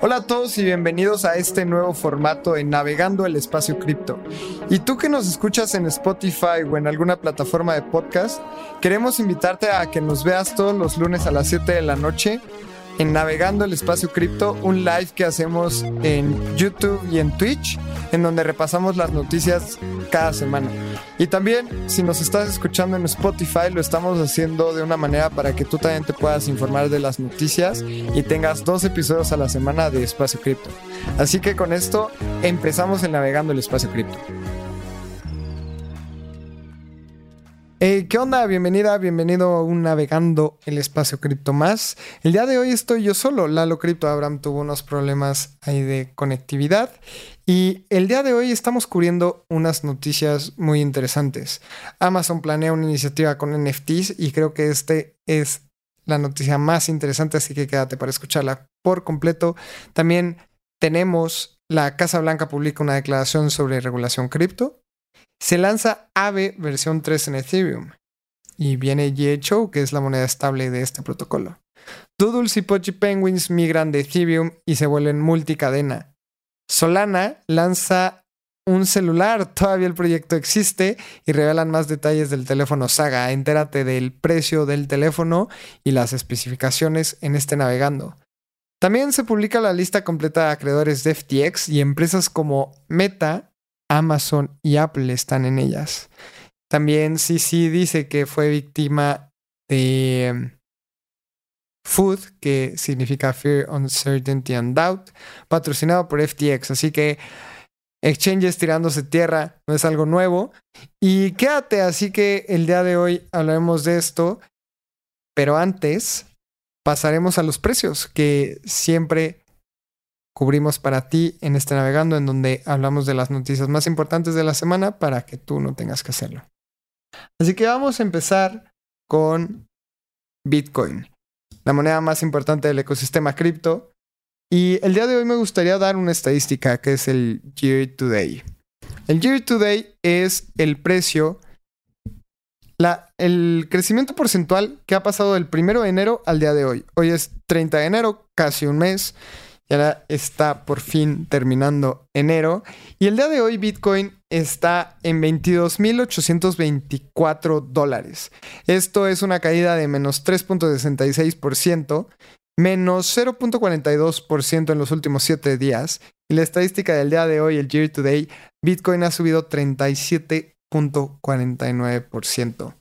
Hola a todos y bienvenidos a este nuevo formato en Navegando el Espacio Cripto. Y tú que nos escuchas en Spotify o en alguna plataforma de podcast, queremos invitarte a que nos veas todos los lunes a las 7 de la noche en Navegando el Espacio Cripto, un live que hacemos en YouTube y en Twitch, en donde repasamos las noticias cada semana. Y también, si nos estás escuchando en Spotify, lo estamos haciendo de una manera para que tú también te puedas informar de las noticias y tengas dos episodios a la semana de Espacio Cripto. Así que con esto empezamos en Navegando el Espacio Cripto. ¿Qué onda? Bienvenida, bienvenido a un Navegando el Espacio Cripto Más. El día de hoy estoy yo solo. Lalo Cripto Abraham tuvo unos problemas ahí de conectividad. Y el día de hoy estamos cubriendo unas noticias muy interesantes. Amazon planea una iniciativa con NFTs y creo que este es la noticia más interesante, así que quédate para escucharla por completo. También tenemos la Casa Blanca publica una declaración sobre regulación cripto. Se lanza AVE versión 3 en Ethereum y viene GHO, que es la moneda estable de este protocolo. Doodles y Pochi Penguins migran de Ethereum y se vuelven multicadena. Solana lanza un celular, todavía el proyecto existe y revelan más detalles del teléfono Saga. Entérate del precio del teléfono y las especificaciones en este navegando. También se publica la lista completa de acreedores de FTX y empresas como Meta Amazon y Apple están en ellas. También CC dice que fue víctima de um, Food, que significa Fear, Uncertainty and Doubt, patrocinado por FTX. Así que exchanges tirándose tierra no es algo nuevo. Y quédate, así que el día de hoy hablaremos de esto. Pero antes pasaremos a los precios, que siempre cubrimos para ti en este navegando en donde hablamos de las noticias más importantes de la semana para que tú no tengas que hacerlo. Así que vamos a empezar con Bitcoin, la moneda más importante del ecosistema cripto. Y el día de hoy me gustaría dar una estadística que es el Year to Day. El Year to Day es el precio, la, el crecimiento porcentual que ha pasado del 1 de enero al día de hoy. Hoy es 30 de enero, casi un mes. Y ahora está por fin terminando enero. Y el día de hoy Bitcoin está en 22.824 dólares. Esto es una caída de menos 3.66%, menos 0.42% en los últimos 7 días. Y la estadística del día de hoy, el year to day, Bitcoin ha subido 37.49%.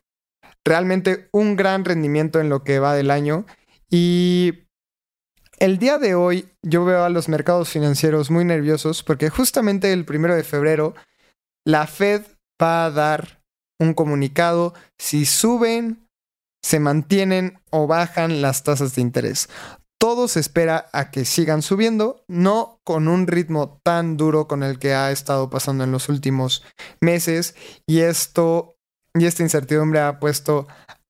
Realmente un gran rendimiento en lo que va del año. Y el día de hoy yo veo a los mercados financieros muy nerviosos porque justamente el primero de febrero la Fed va a dar un comunicado si suben, se mantienen o bajan las tasas de interés. Todo se espera a que sigan subiendo, no con un ritmo tan duro con el que ha estado pasando en los últimos meses y esto y esta incertidumbre ha puesto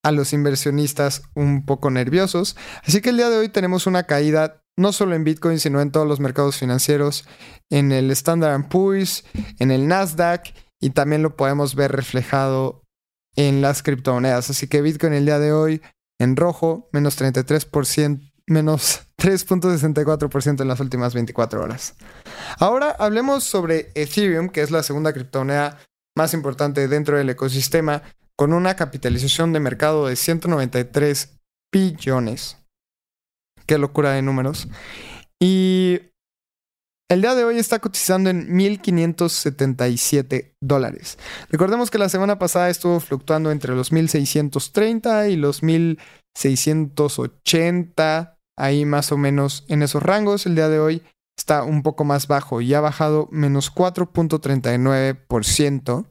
a los inversionistas un poco nerviosos. Así que el día de hoy tenemos una caída no solo en Bitcoin, sino en todos los mercados financieros, en el Standard Poor's, en el Nasdaq y también lo podemos ver reflejado en las criptomonedas. Así que Bitcoin el día de hoy en rojo, menos 33%, menos 3.64% en las últimas 24 horas. Ahora hablemos sobre Ethereum, que es la segunda criptomoneda más importante dentro del ecosistema, con una capitalización de mercado de 193 billones. Qué locura de números. Y el día de hoy está cotizando en 1.577 dólares. Recordemos que la semana pasada estuvo fluctuando entre los 1.630 y los 1.680, ahí más o menos en esos rangos. El día de hoy está un poco más bajo y ha bajado menos 4.39%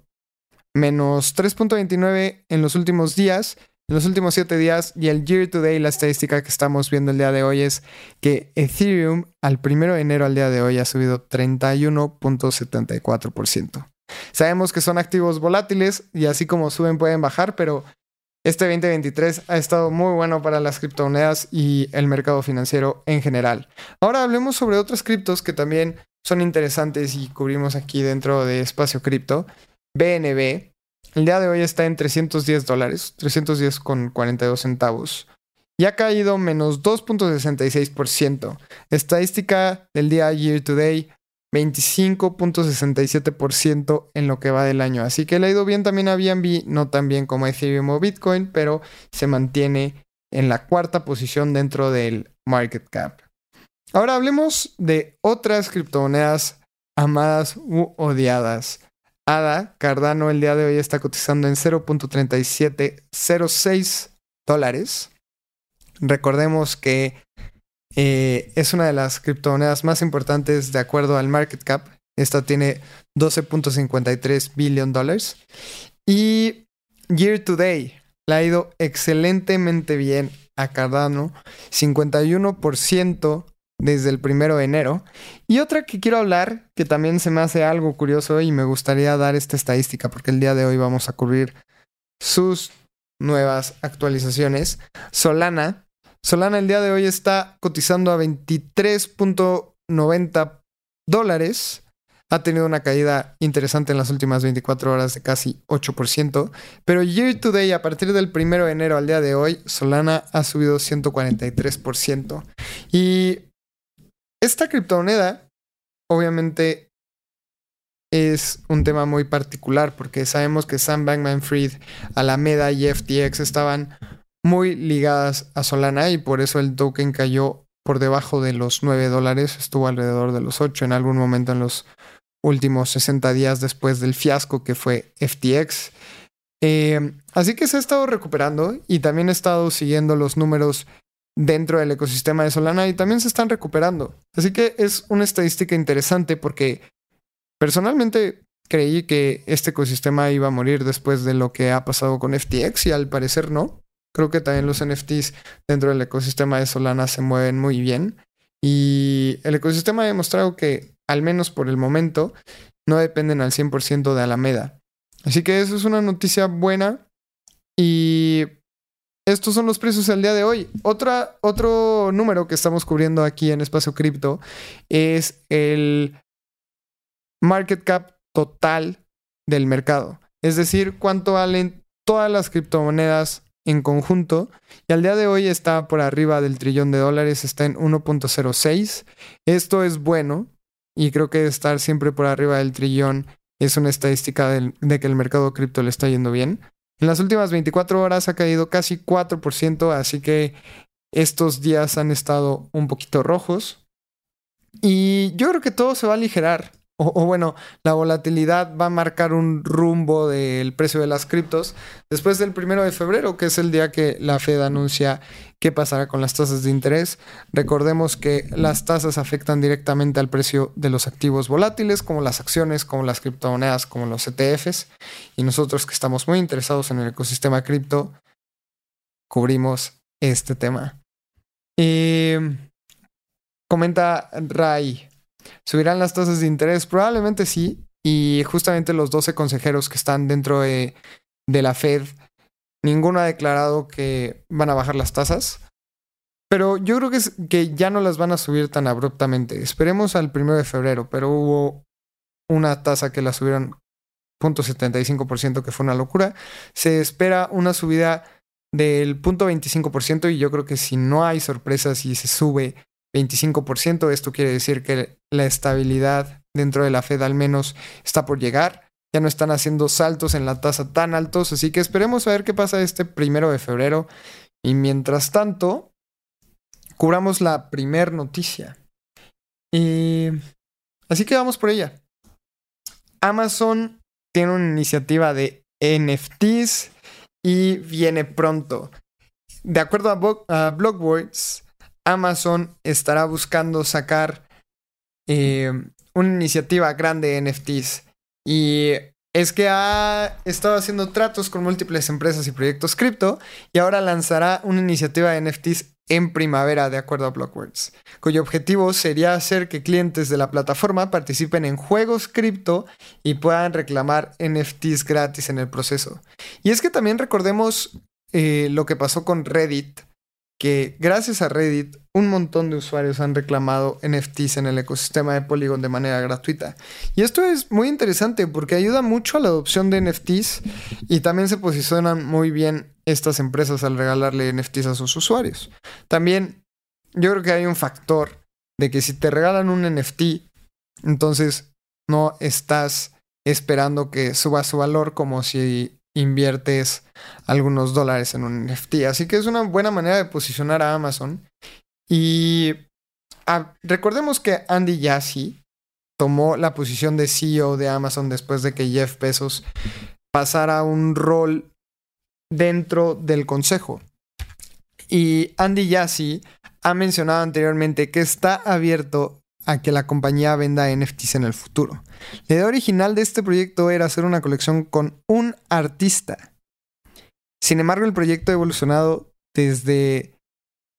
menos 3.29 en los últimos días, en los últimos 7 días, y el year to day, la estadística que estamos viendo el día de hoy es que Ethereum al 1 de enero al día de hoy ha subido 31.74%. Sabemos que son activos volátiles y así como suben pueden bajar, pero este 2023 ha estado muy bueno para las criptomonedas y el mercado financiero en general. Ahora hablemos sobre otros criptos que también son interesantes y cubrimos aquí dentro de Espacio Cripto. BNB, el día de hoy está en 310 dólares, 310 con 42 centavos. y ha caído menos 2.66%. Estadística del día year to day, 25.67% en lo que va del año. Así que le ha ido bien también a BNB, no tan bien como Ethereum o Bitcoin, pero se mantiene en la cuarta posición dentro del market cap. Ahora hablemos de otras criptomonedas amadas u odiadas. ADA, Cardano, el día de hoy está cotizando en 0.3706 dólares. Recordemos que eh, es una de las criptomonedas más importantes de acuerdo al market cap. Esta tiene 12.53 billion dólares. Y year to day le ha ido excelentemente bien a Cardano. 51% desde el primero de enero. Y otra que quiero hablar, que también se me hace algo curioso y me gustaría dar esta estadística porque el día de hoy vamos a cubrir sus nuevas actualizaciones. Solana. Solana el día de hoy está cotizando a 23.90 dólares. Ha tenido una caída interesante en las últimas 24 horas de casi 8%. Pero year to day, a partir del 1 de enero al día de hoy, Solana ha subido 143%. Y esta criptomoneda, obviamente, es un tema muy particular porque sabemos que Sam Bankman Fried, Alameda y FTX estaban muy ligadas a Solana y por eso el token cayó por debajo de los 9 dólares, estuvo alrededor de los 8 en algún momento en los últimos 60 días después del fiasco que fue FTX. Eh, así que se ha estado recuperando y también he estado siguiendo los números dentro del ecosistema de Solana y también se están recuperando. Así que es una estadística interesante porque personalmente creí que este ecosistema iba a morir después de lo que ha pasado con FTX y al parecer no. Creo que también los NFTs dentro del ecosistema de Solana se mueven muy bien y el ecosistema ha demostrado que al menos por el momento no dependen al 100% de Alameda. Así que eso es una noticia buena y estos son los precios al día de hoy. Otro número que estamos cubriendo aquí en Espacio Cripto es el market cap total del mercado. Es decir, cuánto valen todas las criptomonedas en conjunto. Y al día de hoy está por arriba del trillón de dólares, está en 1.06. Esto es bueno y creo que estar siempre por arriba del trillón es una estadística de que el mercado cripto le está yendo bien. En las últimas 24 horas ha caído casi 4%, así que estos días han estado un poquito rojos. Y yo creo que todo se va a aligerar. O, bueno, la volatilidad va a marcar un rumbo del precio de las criptos después del primero de febrero, que es el día que la Fed anuncia qué pasará con las tasas de interés. Recordemos que las tasas afectan directamente al precio de los activos volátiles, como las acciones, como las criptomonedas, como los ETFs. Y nosotros que estamos muy interesados en el ecosistema cripto, cubrimos este tema. Y comenta Ray. ¿Subirán las tasas de interés? Probablemente sí. Y justamente los 12 consejeros que están dentro de, la Fed, ninguno ha declarado que van a bajar las tasas. Pero yo creo que, es, que ya no las van a subir tan abruptamente. Esperemos al primero de febrero, pero hubo una tasa que la subieron 0.75%, que fue una locura. Se espera una subida del 0.25% y yo creo que si no hay sorpresas y se sube 25%. Esto quiere decir que la estabilidad dentro de la Fed al menos está por llegar. Ya no están haciendo saltos en la tasa tan altos, así que esperemos a ver qué pasa este primero de febrero. Y mientras tanto, cubramos la primer noticia. Y así que vamos por ella. Amazon tiene una iniciativa de NFTs y viene pronto. De acuerdo a, Blockworks, Amazon estará buscando sacar eh, una iniciativa grande de NFTs. Y es que ha estado haciendo tratos con múltiples empresas y proyectos cripto y ahora lanzará una iniciativa de NFTs en primavera, de acuerdo a Blockworks, cuyo objetivo sería hacer que clientes de la plataforma participen en juegos cripto y puedan reclamar NFTs gratis en el proceso. Y es que también recordemos eh, lo que pasó con Reddit que gracias a Reddit un montón de usuarios han reclamado NFTs en el ecosistema de Polygon de manera gratuita. Y esto es muy interesante porque ayuda mucho a la adopción de NFTs y también se posicionan muy bien estas empresas al regalarle NFTs a sus usuarios. También yo creo que hay un factor de que si te regalan un NFT, entonces no estás esperando que suba su valor como si inviertes algunos dólares en un NFT. Así que es una buena manera de posicionar a Amazon. Y ah, recordemos que Andy Jassy tomó la posición de CEO de Amazon después de que Jeff Bezos pasara un rol dentro del consejo. Y Andy Jassy ha mencionado anteriormente que está abierto a que la compañía venda NFTs en el futuro. La idea original de este proyecto era hacer una colección con un artista. Sin embargo, el proyecto ha evolucionado desde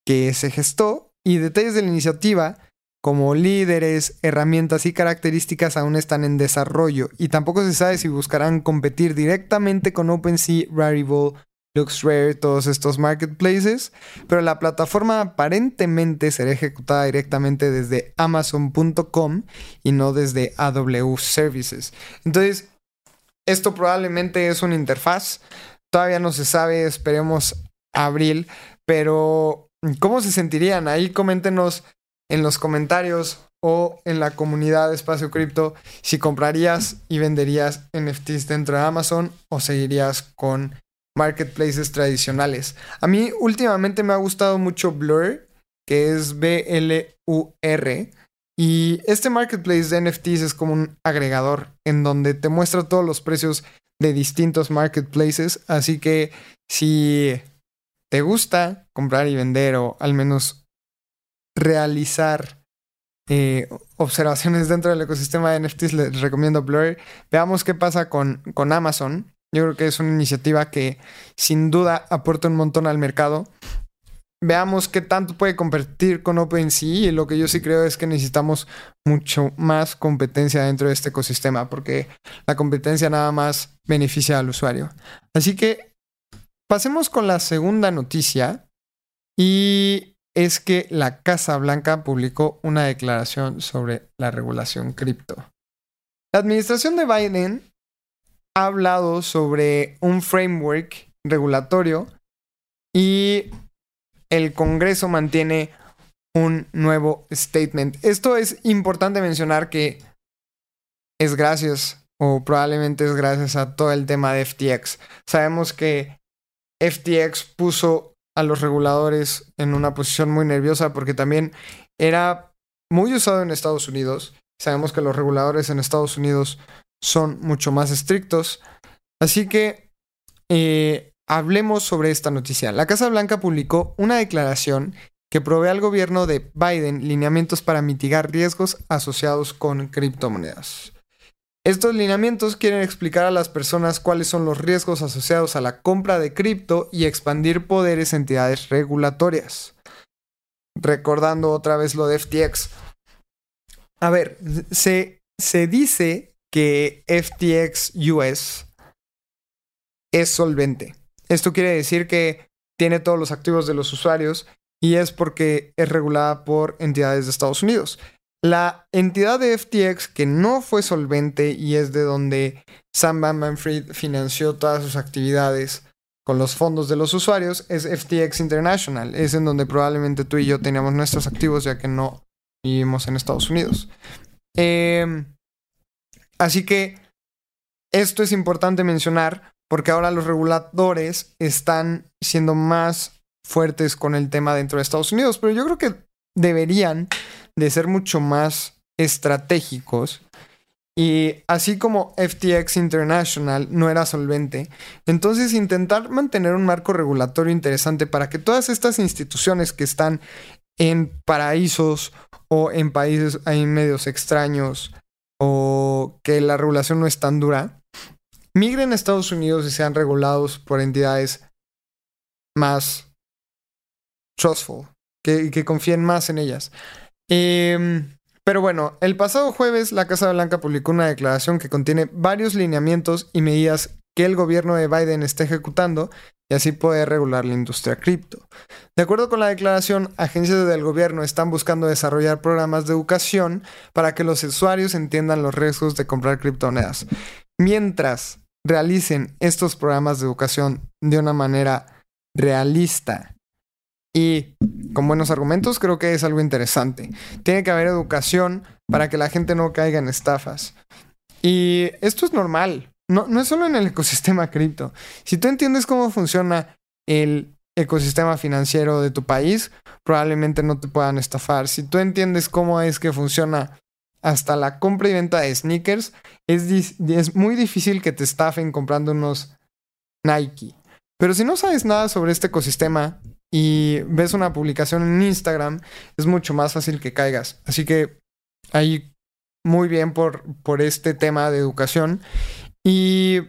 que se gestó y detalles de la iniciativa como líderes, herramientas y características aún están en desarrollo y tampoco se sabe si buscarán competir directamente con OpenSea, Rarible LuxRare, todos estos marketplaces, pero la plataforma aparentemente será ejecutada directamente desde amazon.com y no desde AWS Services. Entonces, esto probablemente es una interfaz, todavía no se sabe, esperemos abril, pero ¿cómo se sentirían? Ahí coméntenos en los comentarios o en la comunidad de Espacio Cripto si comprarías y venderías NFTs dentro de Amazon o seguirías con marketplaces tradicionales. A mí últimamente me ha gustado mucho Blur, que es B-L-U-R. Y este marketplace de NFTs es como un agregador en donde te muestra todos los precios de distintos marketplaces. Así que si te gusta comprar y vender o al menos realizar eh, observaciones dentro del ecosistema de NFTs, les recomiendo Blur. Veamos qué pasa con, con Amazon. Yo creo que es una iniciativa que sin duda aporta un montón al mercado. Veamos qué tanto puede competir con OpenSea y lo que yo sí creo es que necesitamos mucho más competencia dentro de este ecosistema porque la competencia nada más beneficia al usuario. Así que pasemos con la segunda noticia y es que la Casa Blanca publicó una declaración sobre la regulación cripto. La administración de Biden ha hablado sobre un framework regulatorio y el Congreso mantiene un nuevo statement. Esto es importante mencionar que es gracias o probablemente es gracias a todo el tema de FTX. Sabemos que FTX puso a los reguladores en una posición muy nerviosa porque también era muy usado en Estados Unidos. Sabemos que los reguladores en Estados Unidos son mucho más estrictos. Así que eh, hablemos sobre esta noticia. La Casa Blanca publicó una declaración que provee al gobierno de Biden lineamientos para mitigar riesgos asociados con criptomonedas. Estos lineamientos quieren explicar a las personas cuáles son los riesgos asociados a la compra de cripto y expandir poderes a entidades regulatorias. Recordando otra vez lo de FTX. A ver, se, se dice que FTX US es solvente. Esto quiere decir que tiene todos los activos de los usuarios y es porque es regulada por entidades de Estados Unidos. La entidad de FTX que no fue solvente y es de donde Sam Bankman-Fried financió todas sus actividades con los fondos de los usuarios es FTX International. Es en donde probablemente tú y yo teníamos nuestros activos ya que no vivimos en Estados Unidos. Eh, Así que esto es importante mencionar porque ahora los reguladores están siendo más fuertes con el tema dentro de Estados Unidos, pero yo creo que deberían de ser mucho más estratégicos. Y así como FTX International no era solvente, entonces intentar mantener un marco regulatorio interesante para que todas estas instituciones que están en paraísos o en países ahí medios extraños o que la regulación no es tan dura, migren a Estados Unidos y sean regulados por entidades más trustful, que, confíen más en ellas. Em, pero bueno, el pasado jueves la Casa Blanca publicó una declaración que contiene varios lineamientos y medidas que el gobierno de Biden está ejecutando y así poder regular la industria cripto. De acuerdo con la declaración, agencias del gobierno están buscando desarrollar programas de educación para que los usuarios entiendan los riesgos de comprar criptomonedas. Mientras realicen estos programas de educación de una manera realista y con buenos argumentos, creo que es algo interesante. Tiene que haber educación para que la gente no caiga en estafas. Y esto es normal. No, no es solo en el ecosistema cripto. Si tú entiendes cómo funciona el ecosistema financiero de tu país, probablemente no te puedan estafar. Si tú entiendes cómo es que funciona hasta la compra y venta de sneakers, es, es muy difícil que te estafen comprando unos Nike. Pero si no sabes nada sobre este ecosistema y ves una publicación en Instagram, es mucho más fácil que caigas. Así que ahí muy bien por, por este tema de educación. Y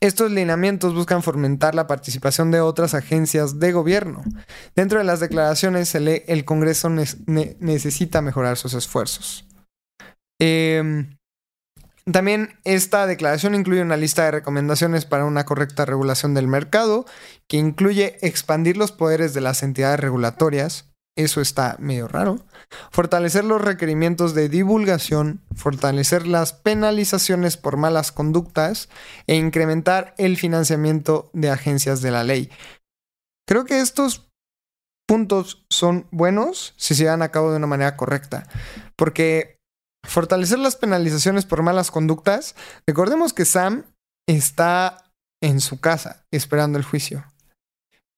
estos lineamientos buscan fomentar la participación de otras agencias de gobierno. Dentro de las declaraciones se lee el Congreso necesita mejorar sus esfuerzos. Em, también esta declaración incluye una lista de recomendaciones para una correcta regulación del mercado, que incluye expandir los poderes de las entidades regulatorias, eso está medio raro, fortalecer los requerimientos de divulgación, fortalecer las penalizaciones por malas conductas e incrementar el financiamiento de agencias de la ley. Creo que estos puntos son buenos si se llevan a cabo de una manera correcta, porque fortalecer las penalizaciones por malas conductas, recordemos que Sam está en su casa esperando el juicio.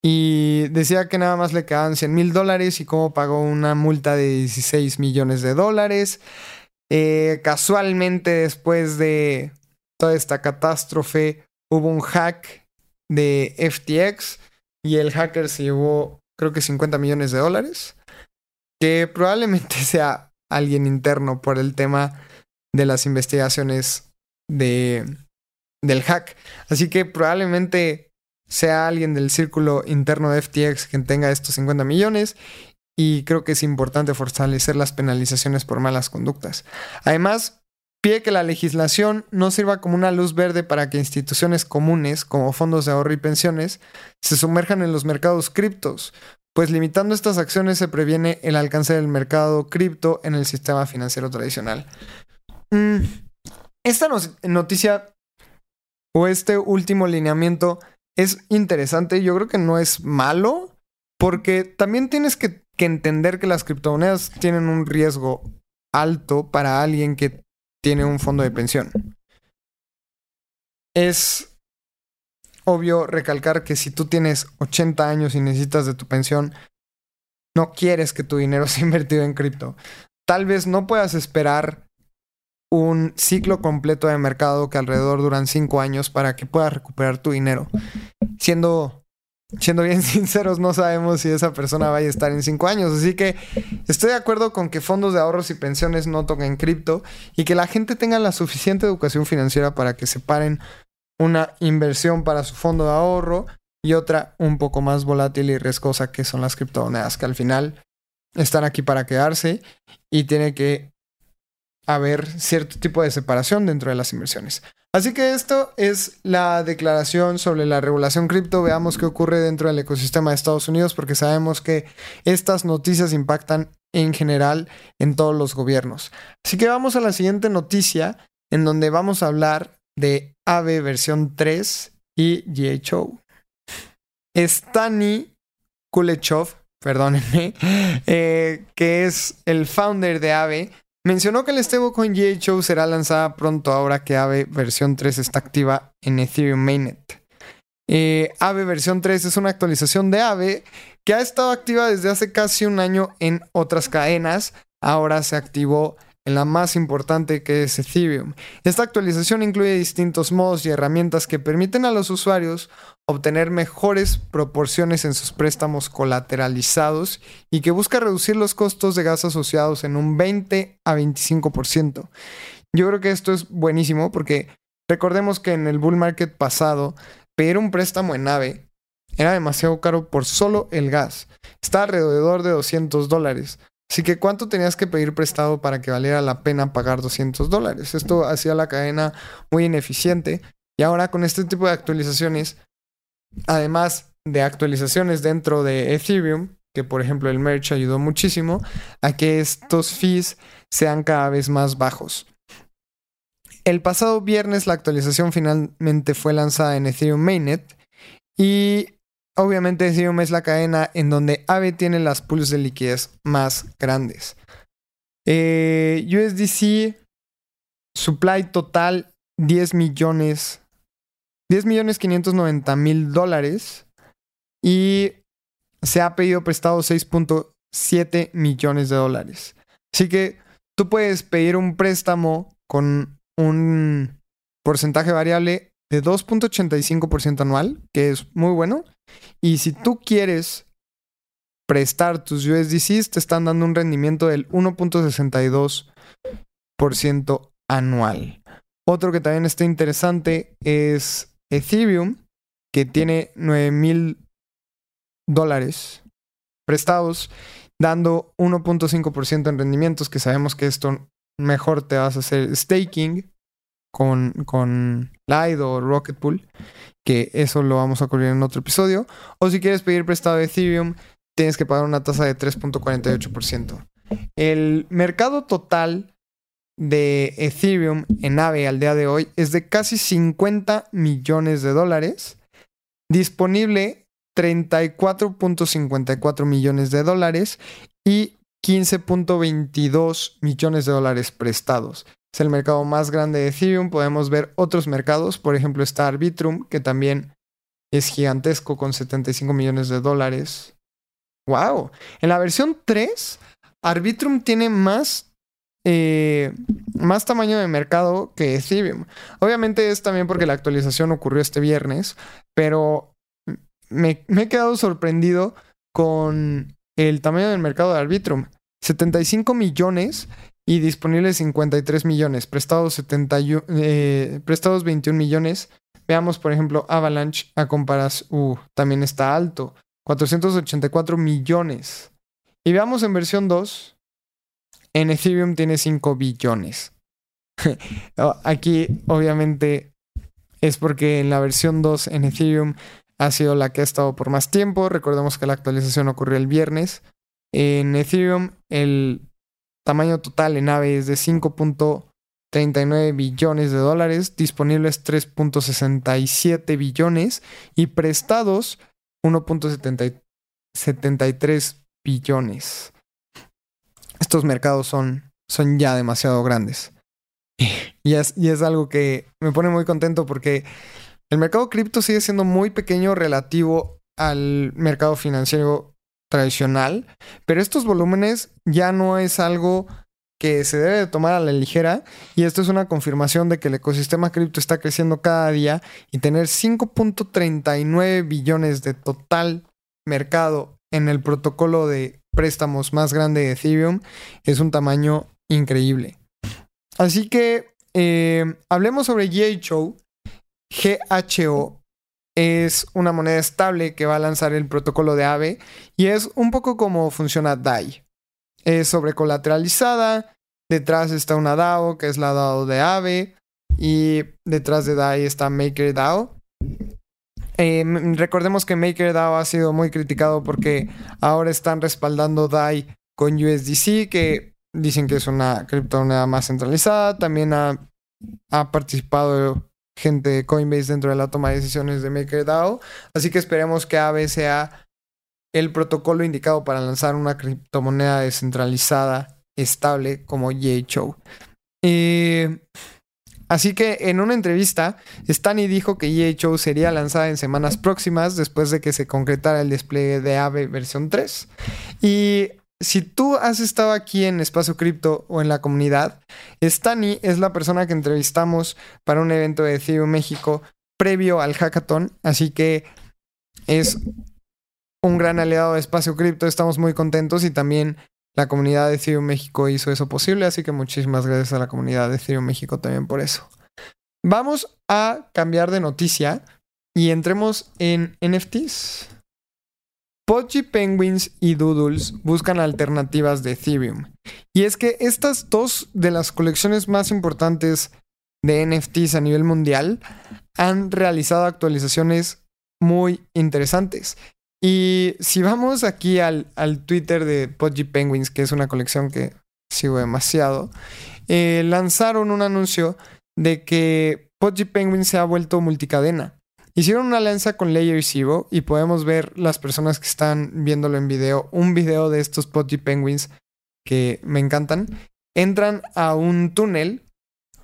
Y decía que nada más le quedaban 100 mil dólares y cómo pagó una multa de 16 millones de dólares. Eh, casualmente después de toda esta catástrofe hubo un hack de FTX y el hacker se llevó creo que 50 millones de dólares. Que probablemente sea alguien interno por el tema de las investigaciones de, del hack. Así que probablemente sea alguien del círculo interno de FTX quien tenga estos 50 millones y creo que es importante fortalecer las penalizaciones por malas conductas. Además, pide que la legislación no sirva como una luz verde para que instituciones comunes como fondos de ahorro y pensiones se sumerjan en los mercados criptos, pues limitando estas acciones se previene el alcance del mercado cripto en el sistema financiero tradicional. Mm, esta noticia o este último lineamiento es interesante, yo creo que no es malo, porque también tienes que, entender que las criptomonedas tienen un riesgo alto para alguien que tiene un fondo de pensión. Es obvio recalcar que si tú tienes 80 años y necesitas de tu pensión, no quieres que tu dinero sea invertido en cripto. Tal vez no puedas esperar un ciclo completo de mercado que alrededor duran cinco años para que puedas recuperar tu dinero. Siendo, siendo bien sinceros, no sabemos si esa persona vaya a estar en cinco años. Así que estoy de acuerdo con que fondos de ahorros y pensiones no toquen cripto y que la gente tenga la suficiente educación financiera para que separen una inversión para su fondo de ahorro y otra un poco más volátil y riesgosa que son las criptomonedas, que al final están aquí para quedarse y tiene que haber cierto tipo de separación dentro de las inversiones. Así que esto es la declaración sobre la regulación cripto. Veamos qué ocurre dentro del ecosistema de Estados Unidos porque sabemos que estas noticias impactan en general en todos los gobiernos. Así que vamos a la siguiente noticia en donde vamos a hablar de AVE versión 3 y GHO. Stani Kulechov, perdónenme, eh, que es el founder de AVE, Mencionó que el stablecoin GHO será lanzada pronto ahora que AVE versión 3 está activa en Ethereum Mainnet. Eh, AVE versión 3 es una actualización de AVE que ha estado activa desde hace casi un año en otras cadenas. Ahora se activó en la más importante que es Ethereum. Esta actualización incluye distintos modos y herramientas que permiten a los usuarios obtener mejores proporciones en sus préstamos colateralizados y que busca reducir los costos de gas asociados en un 20 a 25%. Yo creo que esto es buenísimo porque recordemos que en el bull market pasado pedir un préstamo en AVE era demasiado caro por solo el gas. Está alrededor de 200 dólares. Así que ¿cuánto tenías que pedir prestado para que valiera la pena pagar 200 dólares? Esto hacía la cadena muy ineficiente y ahora con este tipo de actualizaciones además de actualizaciones dentro de Ethereum, que por ejemplo el merch ayudó muchísimo a que estos fees sean cada vez más bajos. El pasado viernes la actualización finalmente fue lanzada en Ethereum Mainnet y obviamente Ethereum es la cadena en donde Aave tiene las pools de liquidez más grandes. Eh, USDC supply total 10 millones 10 millones 590 mil dólares y se ha pedido prestado 6.7 millones de dólares. Así que tú puedes pedir un préstamo con un porcentaje variable de 2.85% anual, que es muy bueno. Y si tú quieres prestar tus USDCs, te están dando un rendimiento del 1.62% anual. Otro que también está interesante es Ethereum, que tiene 9 mil dólares prestados, dando 1.5% en rendimientos, que sabemos que esto mejor te vas a hacer staking con, con Lido o Rocket Pool, que eso lo vamos a cubrir en otro episodio. O si quieres pedir prestado Ethereum, tienes que pagar una tasa de 3.48%. El mercado total de Ethereum en AVE al día de hoy es de casi 50 millones de dólares, disponible 34.54 millones de dólares y 15.22 millones de dólares prestados. Es el mercado más grande de Ethereum. Podemos ver otros mercados, por ejemplo está Arbitrum, que también es gigantesco con 75 millones de dólares. ¡Wow! En la versión 3, Arbitrum tiene más eh, más tamaño de mercado que Ethereum. Obviamente es también porque la actualización ocurrió este viernes, pero me, he quedado sorprendido con el tamaño del mercado de Arbitrum. 75 millones y disponibles 53 millones, prestados, eh, prestados 21 millones. Veamos, por ejemplo, Avalanche a comparación, uh, también está alto, 484 millones. Y veamos en versión 2, en Ethereum tiene 5 billones. Aquí obviamente es porque en la versión 2 en Ethereum ha sido la que ha estado por más tiempo. Recordemos que la actualización ocurrió el viernes. En Ethereum el tamaño total en AVE es de 5.39 billones de dólares, disponibles 3.67 billones y prestados 1.73 billones estos mercados son, son ya demasiado grandes. Y es, y es algo que me pone muy contento porque el mercado cripto sigue siendo muy pequeño relativo al mercado financiero tradicional, pero estos volúmenes ya no es algo que se debe de tomar a la ligera y esto es una confirmación de que el ecosistema cripto está creciendo cada día y tener 5.39 billones de total mercado en el protocolo de préstamos más grande de Ethereum es un tamaño increíble. Así que eh, hablemos sobre GHO. GHO es una moneda estable que va a lanzar el protocolo de AVE y es un poco como funciona DAI. Es sobrecolateralizada, detrás está una DAO que es la DAO de AVE y detrás de DAI está MakerDAO eh, recordemos que MakerDAO ha sido muy criticado porque ahora están respaldando DAI con USDC, que dicen que es una criptomoneda más centralizada. También ha, participado gente de Coinbase dentro de la toma de decisiones de MakerDAO. Así que esperemos que AVE sea el protocolo indicado para lanzar una criptomoneda descentralizada estable como YHO. Eh, Así que en una entrevista, Stani dijo que EHO sería lanzada en semanas próximas después de que se concretara el despliegue de AVE versión 3. Y si tú has estado aquí en Espacio Cripto o en la comunidad, Stani es la persona que entrevistamos para un evento de Ethereum México previo al hackathon, así que es un gran aliado de Espacio Cripto, estamos muy contentos y también la comunidad de Ethereum México hizo eso posible, así que muchísimas gracias a la comunidad de Ethereum México también por eso. Vamos a cambiar de noticia y entremos en NFTs. Podgy Penguins y Doodles buscan alternativas de Ethereum. Y es que estas dos de las colecciones más importantes de NFTs a nivel mundial han realizado actualizaciones muy interesantes. Y si vamos aquí al, al Twitter de Podgy Penguins, que es una colección que sigo demasiado, eh, lanzaron un anuncio de que Podgy Penguins se ha vuelto multicadena. Hicieron una alianza con Layer Zero y podemos ver las personas que están viéndolo en video, un video de estos Podgy Penguins que me encantan. Entran a un túnel,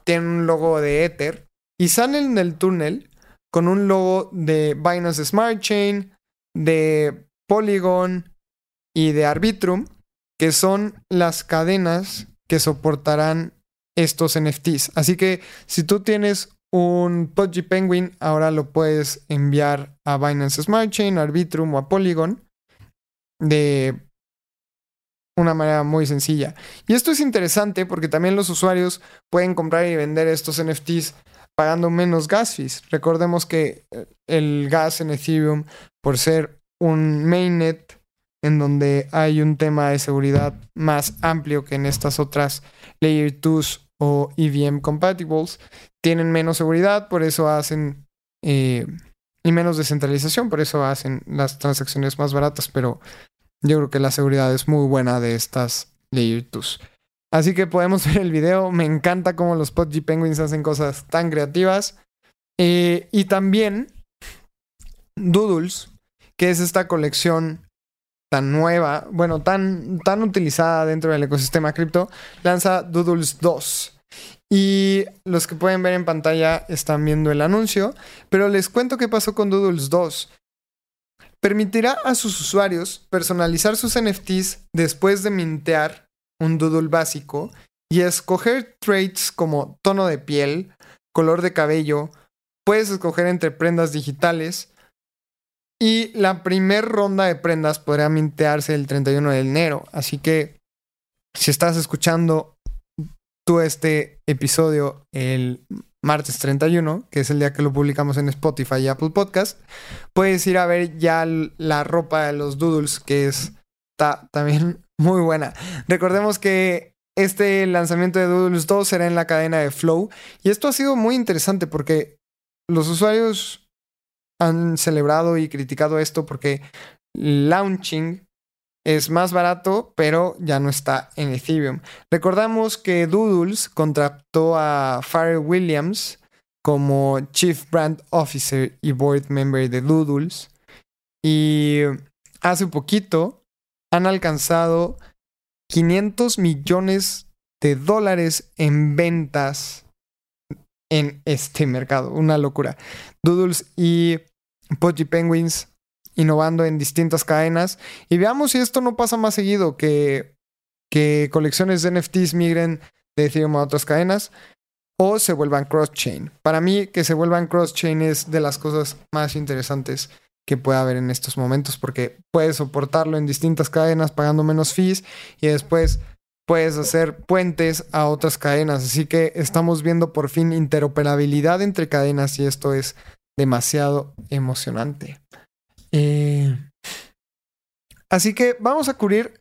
tienen un logo de Ether y salen del túnel con un logo de Binance Smart Chain, de Polygon y de Arbitrum, que son las cadenas que soportarán estos NFTs. Así que si tú tienes un Pudgy Penguin, ahora lo puedes enviar a Binance Smart Chain, Arbitrum o a Polygon de una manera muy sencilla. Y esto es interesante porque también los usuarios pueden comprar y vender estos NFTs pagando menos gas fees. Recordemos que eh, el gas en Ethereum, por ser un mainnet en donde hay un tema de seguridad más amplio que en estas otras Layer 2 o EVM compatibles, tienen menos seguridad, por eso hacen... Eh, y menos descentralización, por eso hacen las transacciones más baratas, pero yo creo que la seguridad es muy buena de estas Layer 2. Así que podemos ver el video. Me encanta cómo los Podgy Penguins hacen cosas tan creativas. Eh, y también Doodles, que es esta colección tan nueva, bueno, tan, tan utilizada dentro del ecosistema cripto, lanza Doodles 2. Y los que pueden ver en pantalla están viendo el anuncio, pero les cuento qué pasó con Doodles 2. Permitirá a sus usuarios personalizar sus NFTs después de mintear un doodle básico y escoger traits como tono de piel, color de cabello, puedes escoger entre prendas digitales y la primer ronda de prendas podrá mintearse el 31 de enero. Así que si estás escuchando tú este episodio el martes 31, que es el día que lo publicamos en Spotify y Apple Podcast, puedes ir a ver ya la ropa de los doodles, que es está también muy buena. Recordemos que este lanzamiento de Doodles 2 será en la cadena de Flow. Y esto ha sido muy interesante porque los usuarios han celebrado y criticado esto porque launching es más barato, pero ya no está en Ethereum. Recordamos que Doodles contrató a Pharrell Williams como Chief Brand Officer y Board Member de Doodles. Y hace poquito han alcanzado 500 millones de dólares en ventas en este mercado. Una locura. Doodles y Pudgy Penguins innovando en distintas cadenas. Y veamos si esto no pasa más seguido, que, que colecciones de NFTs migren de Ethereum a otras cadenas o se vuelvan cross-chain. Para mí, que se vuelvan cross-chain es de las cosas más interesantes que pueda haber en estos momentos porque puedes soportarlo en distintas cadenas pagando menos fees y después puedes hacer puentes a otras cadenas. Así que estamos viendo por fin interoperabilidad entre cadenas y esto es demasiado emocionante. Eh, así que vamos a cubrir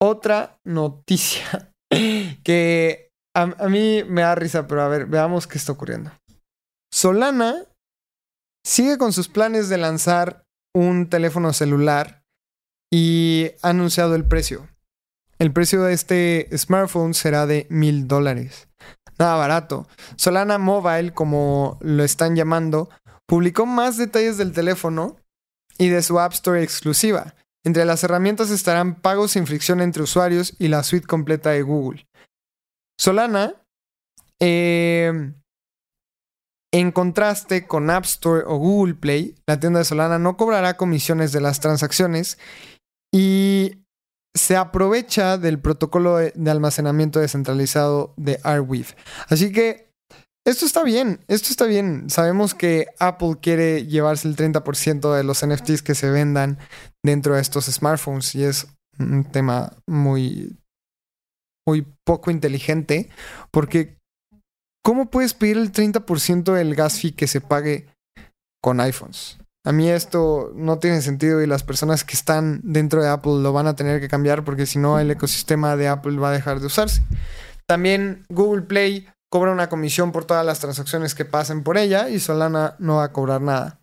otra noticia que a, a mí me da risa, pero a ver, veamos qué está ocurriendo. Solana sigue con sus planes de lanzar un teléfono celular y ha anunciado el precio. El precio de este smartphone será de mil dólares. Nada barato. Solana Mobile, como lo están llamando, publicó más detalles del teléfono y de su App Store exclusiva. Entre las herramientas estarán pagos sin fricción entre usuarios y la suite completa de Google. Solana eh, en contraste con App Store o Google Play, la tienda de Solana no cobrará comisiones de las transacciones y se aprovecha del protocolo de almacenamiento descentralizado de Arweave. Así que esto está bien, esto está bien. Sabemos que Apple quiere llevarse el 30% de los NFTs que se vendan dentro de estos smartphones y es un tema muy muy poco inteligente porque ¿Cómo puedes pedir el 30% del gas fee que se pague con iPhones? A mí esto no tiene sentido y las personas que están dentro de Apple lo van a tener que cambiar porque si no el ecosistema de Apple va a dejar de usarse. También Google Play cobra una comisión por todas las transacciones que pasen por ella y Solana no va a cobrar nada.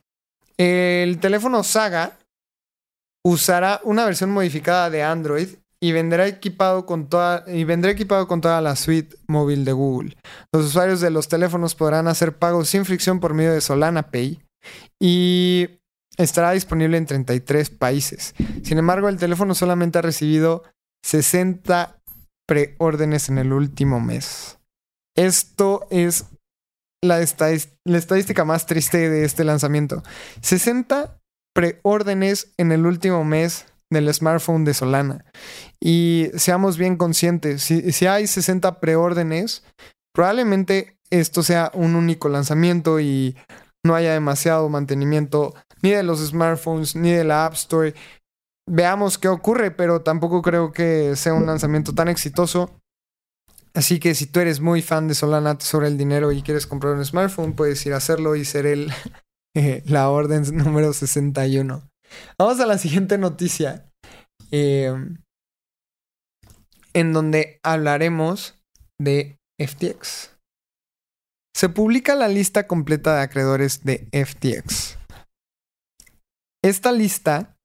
El teléfono Saga usará una versión modificada de Android y vendrá equipado con toda y vendrá equipado con toda la suite móvil de Google. Los usuarios de los teléfonos podrán hacer pagos sin fricción por medio de Solana Pay y estará disponible en 33 países. Sin embargo, el teléfono solamente ha recibido 60 preórdenes en el último mes. Esto es la, estadística más triste de este lanzamiento. 60 preórdenes en el último mes del smartphone de Solana. Y seamos bien conscientes, si, si hay 60 preórdenes, probablemente esto sea un único lanzamiento y no haya demasiado mantenimiento ni de los smartphones ni de la App Store. Veamos qué ocurre, pero tampoco creo que sea un lanzamiento tan exitoso. Así que si tú eres muy fan de Solana sobre el dinero y quieres comprar un smartphone, puedes ir a hacerlo y ser el, la orden número 61. Vamos a la siguiente noticia. Eh, en donde hablaremos de FTX. Se publica la lista completa de acreedores de FTX. Esta lista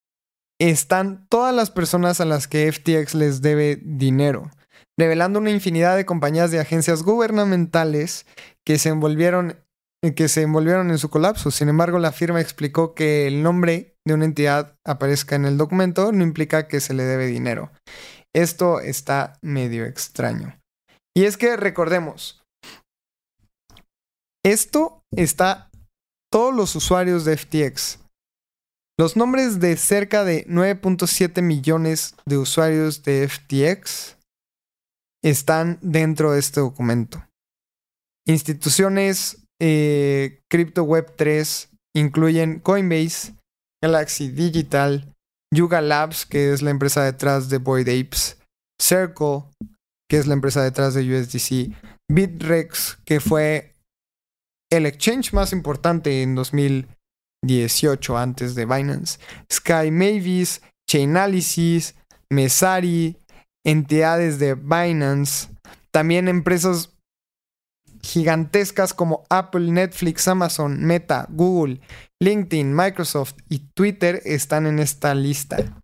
están todas las personas a las que FTX les debe dinero, revelando una infinidad de compañías de agencias gubernamentales que se envolvieron que se envolvieron en su colapso. Sin embargo, la firma explicó que el nombre de una entidad aparezca en el documento no implica que se le debe dinero. Esto está medio extraño. Y es que recordemos, esto está todos los usuarios de FTX. Los nombres de cerca de 9.7 millones de usuarios de FTX están dentro de este documento. Instituciones eh, Crypto Web 3 incluyen Coinbase, Galaxy Digital, Yuga Labs, que es la empresa detrás de Boyd Apes, Circle, que es la empresa detrás de USDC, Bitrex, que fue el exchange más importante en 2018 antes de Binance, Sky Mavis, Chainalysis, Mesari, entidades de Binance, también empresas gigantescas como Apple, Netflix, Amazon, Meta, Google, LinkedIn, Microsoft y Twitter están en esta lista.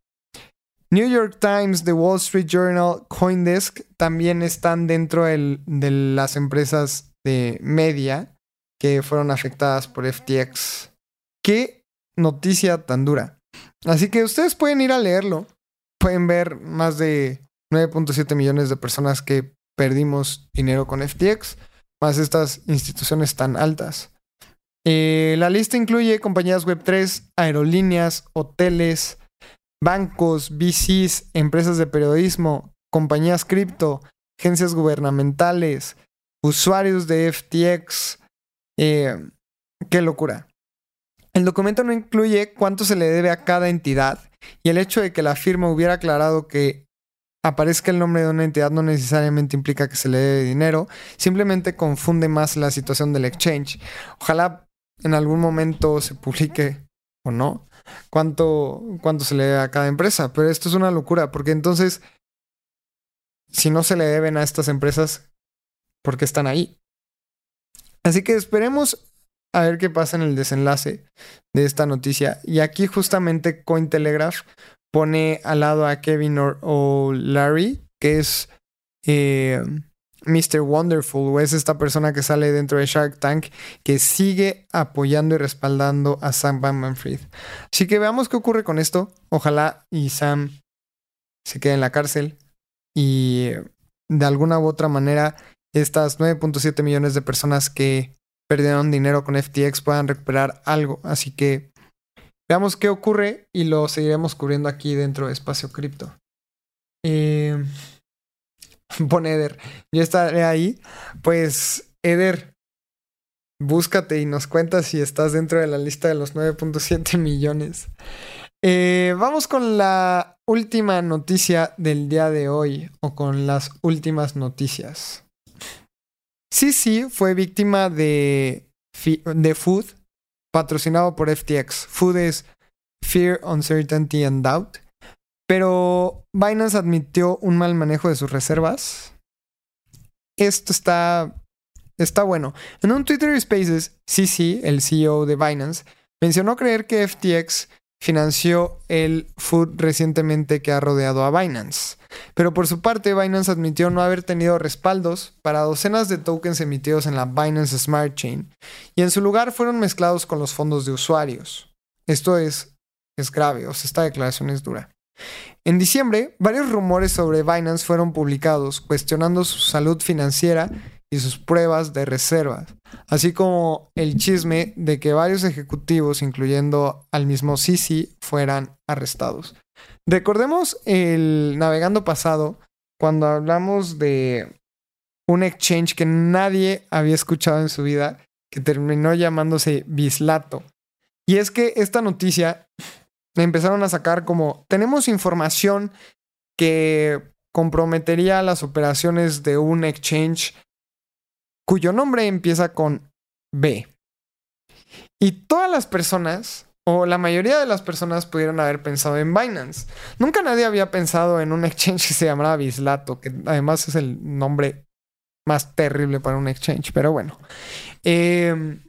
New York Times, The Wall Street Journal, Coindesk también están dentro de las empresas de media que fueron afectadas por FTX. Qué noticia tan dura. Así que ustedes pueden ir a leerlo. Pueden ver más de 9.7 millones de personas que perdimos dinero con FTX más estas instituciones tan altas. Eh, la lista incluye compañías Web3, aerolíneas, hoteles, bancos, VCs, empresas de periodismo, compañías cripto, agencias gubernamentales, usuarios de FTX. Eh, qué locura. El documento no incluye cuánto se le debe a cada entidad y el hecho de que la firma hubiera aclarado que aparezca el nombre de una entidad no necesariamente implica que se le dé dinero, simplemente confunde más la situación del exchange. Ojalá en algún momento se publique o no cuánto, cuánto se le debe a cada empresa, pero esto es una locura porque entonces, si no se le deben a estas empresas, ¿por qué están ahí? Así que esperemos a ver qué pasa en el desenlace de esta noticia. Y aquí justamente Cointelegraph pone al lado a Kevin o, Larry, que es eh, Mr. Wonderful, o es esta persona que sale dentro de Shark Tank, que sigue apoyando y respaldando a Sam Bankman Fried. Así que veamos qué ocurre con esto. Ojalá y Sam se quede en la cárcel y de alguna u otra manera estas 9.7 millones de personas que perdieron dinero con FTX puedan recuperar algo. Así que Veamos qué ocurre y lo seguiremos cubriendo aquí dentro de Espacio Cripto. Eh, Eder. Yo estaré ahí. Pues, Eder, búscate y nos cuentas si estás dentro de la lista de los 9.7 millones. Eh, vamos con la última noticia del día de hoy, o con las últimas noticias. Sí, fue víctima de, de Food, patrocinado por FTX. Food es Fear, Uncertainty and Doubt. Pero Binance admitió un mal manejo de sus reservas. Esto está, está bueno. En un Twitter Spaces, CC, el CEO de Binance, mencionó creer que FTX financió el food recientemente que ha rodeado a Binance. Pero por su parte, Binance admitió no haber tenido respaldos para docenas de tokens emitidos en la Binance Smart Chain y en su lugar fueron mezclados con los fondos de usuarios. Esto es, es grave, o sea, esta declaración es dura. En diciembre, varios rumores sobre Binance fueron publicados cuestionando su salud financiera y sus pruebas de reservas, así como el chisme de que varios ejecutivos, incluyendo al mismo Sisi, fueran arrestados. Recordemos el navegando pasado, cuando hablamos de un exchange que nadie había escuchado en su vida, que terminó llamándose Bislato. Y es que esta noticia empezaron a sacar como, tenemos información que comprometería las operaciones de un exchange cuyo nombre empieza con B. Y todas las personas, o la mayoría de las personas, pudieron haber pensado en Binance. Nunca nadie había pensado en un exchange que se llamara Bislato, que además es el nombre más terrible para un exchange, pero bueno. Eh,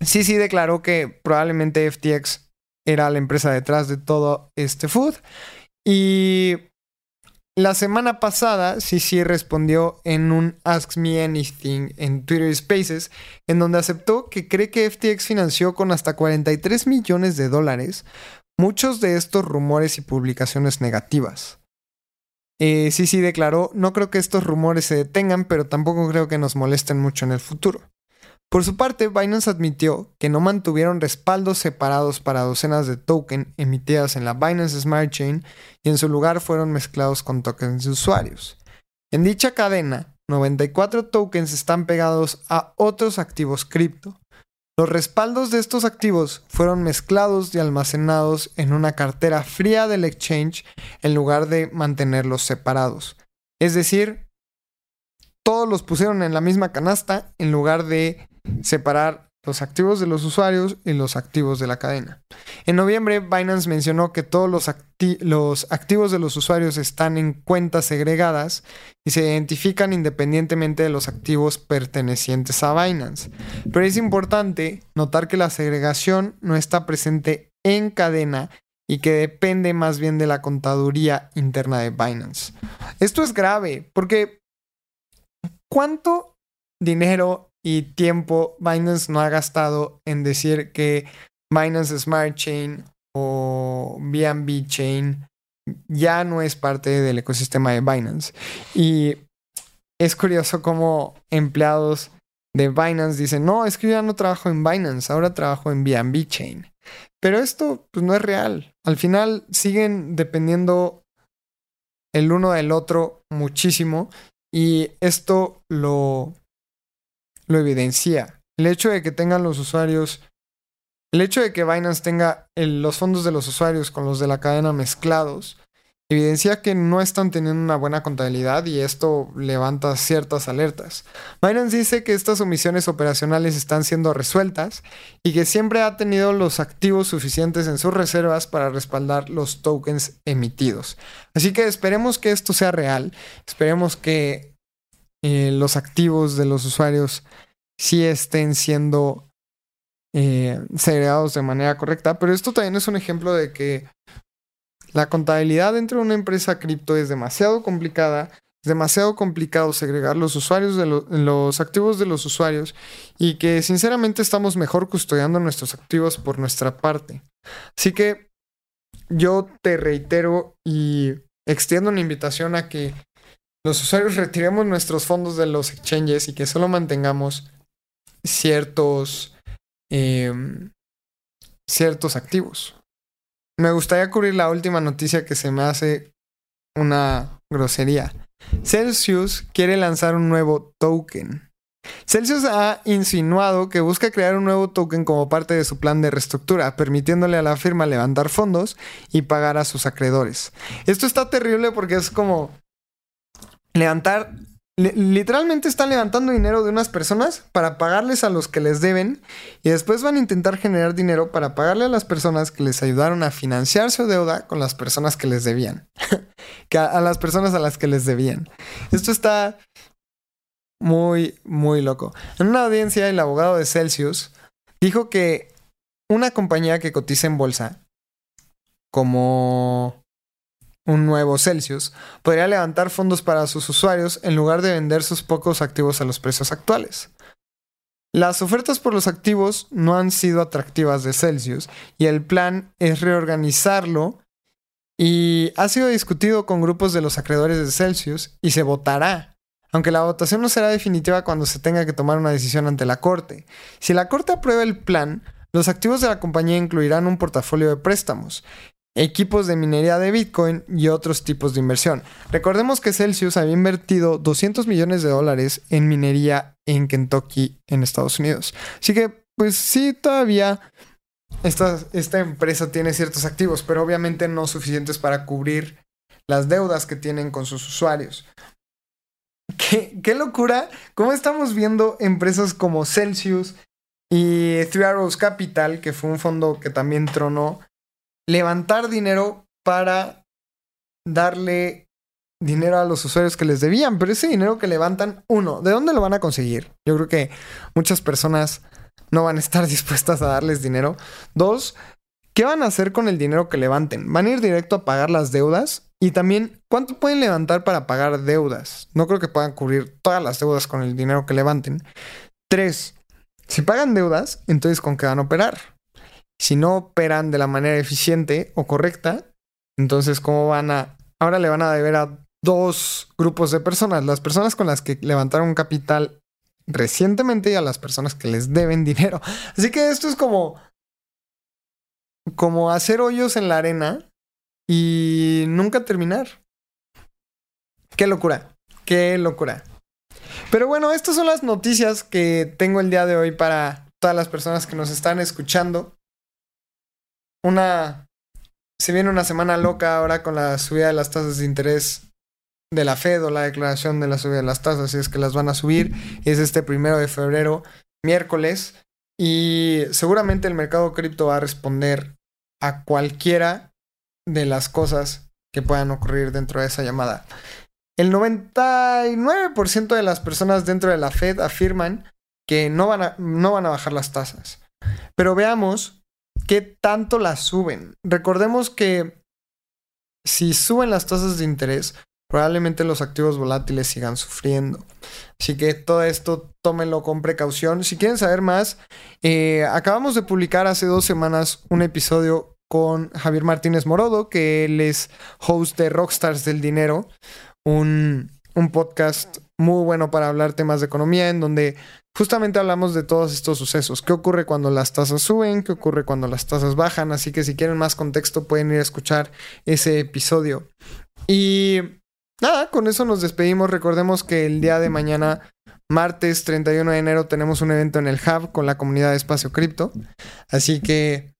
sí, sí declaró que probablemente FTX era la empresa detrás de todo este food. Y la semana pasada, sí respondió en un Ask Me Anything en Twitter Spaces, en donde aceptó que cree que FTX financió con hasta 43 millones de dólares muchos de estos rumores y publicaciones negativas. Eh, sí declaró, no creo que estos rumores se detengan, pero tampoco creo que nos molesten mucho en el futuro. Por su parte, Binance admitió que no mantuvieron respaldos separados para docenas de tokens emitidas en la Binance Smart Chain y en su lugar fueron mezclados con tokens de usuarios. En dicha cadena, 94 tokens están pegados a otros activos cripto. Los respaldos de estos activos fueron mezclados y almacenados en una cartera fría del exchange en lugar de mantenerlos separados. Es decir, todos los pusieron en la misma canasta en lugar de separar los activos de los usuarios y los activos de la cadena. En noviembre, Binance mencionó que todos los, los, activos de los usuarios están en cuentas segregadas y se identifican independientemente de los activos pertenecientes a Binance. Pero es importante notar que la segregación no está presente en cadena y que depende más bien de la contaduría interna de Binance. Esto es grave porque ¿cuánto dinero y tiempo Binance no ha gastado en decir que Binance Smart Chain o BNB Chain ya no es parte del ecosistema de Binance. Y es curioso cómo empleados de Binance dicen, no, es que yo ya no trabajo en Binance, ahora trabajo en BNB Chain. Pero esto pues, no es real. Al final siguen dependiendo el uno del otro muchísimo y esto lo lo evidencia. El hecho de que tengan los usuarios, el hecho de que Binance tenga los fondos de los usuarios con los de la cadena mezclados, evidencia que no están teniendo una buena contabilidad y esto levanta ciertas alertas. Binance dice que estas omisiones operacionales están siendo resueltas y que siempre ha tenido los activos suficientes en sus reservas para respaldar los tokens emitidos. Así que esperemos que esto sea real, esperemos que eh, los activos de los usuarios sí estén siendo eh, segregados de manera correcta. Pero esto también es un ejemplo de que la contabilidad dentro de una empresa cripto es demasiado complicada. Es demasiado complicado segregar los usuarios de los activos de los usuarios y que sinceramente estamos mejor custodiando nuestros activos por nuestra parte. Así que yo te reitero y extiendo una invitación a que los usuarios retiremos nuestros fondos de los exchanges y que solo mantengamos ciertos, em, ciertos activos. Me gustaría cubrir la última noticia que se me hace una grosería. Celsius quiere lanzar un nuevo token. Celsius ha insinuado que busca crear un nuevo token como parte de su plan de reestructura, permitiéndole a la firma levantar fondos y pagar a sus acreedores. Esto está terrible porque es como, levantar, literalmente están levantando dinero de unas personas para pagarles a los que les deben y después van a intentar generar dinero para pagarle a las personas que les ayudaron a financiar su deuda con las personas que les debían, que a, a las personas a las que les debían. Esto está muy, muy loco. En una audiencia, el abogado de Celsius dijo que una compañía que cotiza en bolsa, como un nuevo Celsius, podría levantar fondos para sus usuarios en lugar de vender sus pocos activos a los precios actuales. Las ofertas por los activos no han sido atractivas de Celsius y el plan es reorganizarlo y ha sido discutido con grupos de los acreedores de Celsius y se votará, aunque la votación no será definitiva cuando se tenga que tomar una decisión ante la Corte. Si la Corte aprueba el plan, los activos de la compañía incluirán un portafolio de préstamos, equipos de minería de Bitcoin y otros tipos de inversión. Recordemos que Celsius había invertido 200 millones de dólares en minería en Kentucky, en Estados Unidos. Así que, pues sí, todavía esta, esta empresa tiene ciertos activos, pero obviamente no suficientes para cubrir las deudas que tienen con sus usuarios. ¿Qué, qué locura? ¿Cómo estamos viendo empresas como Celsius y Three Arrows Capital, que fue un fondo que también tronó, levantar dinero para darle dinero a los usuarios que les debían, pero ese dinero que levantan, uno, ¿de dónde lo van a conseguir? Yo creo que muchas personas no van a estar dispuestas a darles dinero. Dos, ¿qué van a hacer con el dinero que levanten? ¿Van a ir directo a pagar las deudas? Y también, ¿cuánto pueden levantar para pagar deudas? No creo que puedan cubrir todas las deudas con el dinero que levanten. Tres, si pagan deudas, entonces ¿con qué van a operar? Si no operan de la manera eficiente o correcta, entonces ¿cómo van a... Ahora le van a deber a dos grupos de personas, las personas con las que levantaron capital recientemente y a las personas que les deben dinero. Así que esto es como como hacer hoyos en la arena y nunca terminar. Qué locura, qué locura. Pero bueno, estas son las noticias que tengo el día de hoy para todas las personas que nos están escuchando una... Se viene una semana loca ahora con la subida de las tasas de interés de la Fed o la declaración de la subida de las tasas, si es que las van a subir. Es este primero de febrero, miércoles. Y seguramente el mercado cripto va a responder a cualquiera de las cosas que puedan ocurrir dentro de esa llamada. El 99% de las personas dentro de la Fed afirman que no van a, no van a bajar las tasas. Pero veamos qué tanto las suben. Recordemos que si suben las tasas de interés, probablemente los activos volátiles sigan sufriendo. Así que todo esto tómenlo con precaución. Si quieren saber más, eh, acabamos de publicar hace dos semanas un episodio con Javier Martínez Morodo, que él es host de Rockstars del Dinero, un, un podcast muy bueno para hablar temas de economía, en donde justamente hablamos de todos estos sucesos. ¿Qué ocurre cuando las tasas suben? ¿Qué ocurre cuando las tasas bajan? Así que si quieren más contexto pueden ir a escuchar ese episodio. Y nada, con eso nos despedimos. Recordemos que el día de mañana, martes 31 de enero, tenemos un evento en el Hub con la comunidad de Espacio Cripto. Así que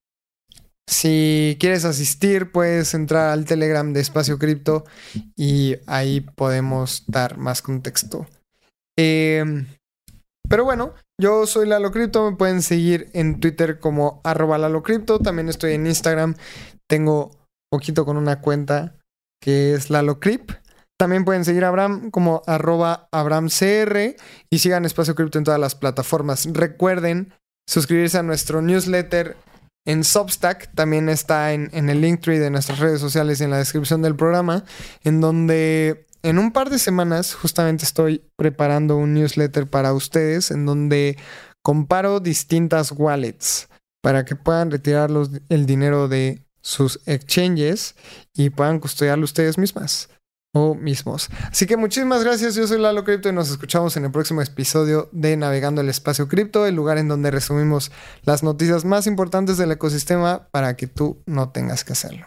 si quieres asistir, puedes entrar al Telegram de Espacio Cripto y ahí podemos dar más contexto. Eh, pero bueno, yo soy Lalo Crypto, me pueden seguir en Twitter como arroba Lalo Crypto, también estoy en Instagram, tengo poquito con una cuenta que es Lalo Crip. También pueden seguir a Abraham como arroba AbramCR y sigan Espacio Cripto en todas las plataformas. Recuerden suscribirse a nuestro newsletter en Substack, también está en, en el link tree de nuestras redes sociales y en la descripción del programa, en donde en un par de semanas justamente estoy preparando un newsletter para ustedes en donde comparo distintas wallets para que puedan retirar el dinero de sus exchanges y puedan custodiarlo ustedes mismas o mismos. Así que muchísimas gracias, yo soy Lalo Crypto y nos escuchamos en el próximo episodio de Navegando el Espacio Cripto, el lugar en donde resumimos las noticias más importantes del ecosistema para que tú no tengas que hacerlo.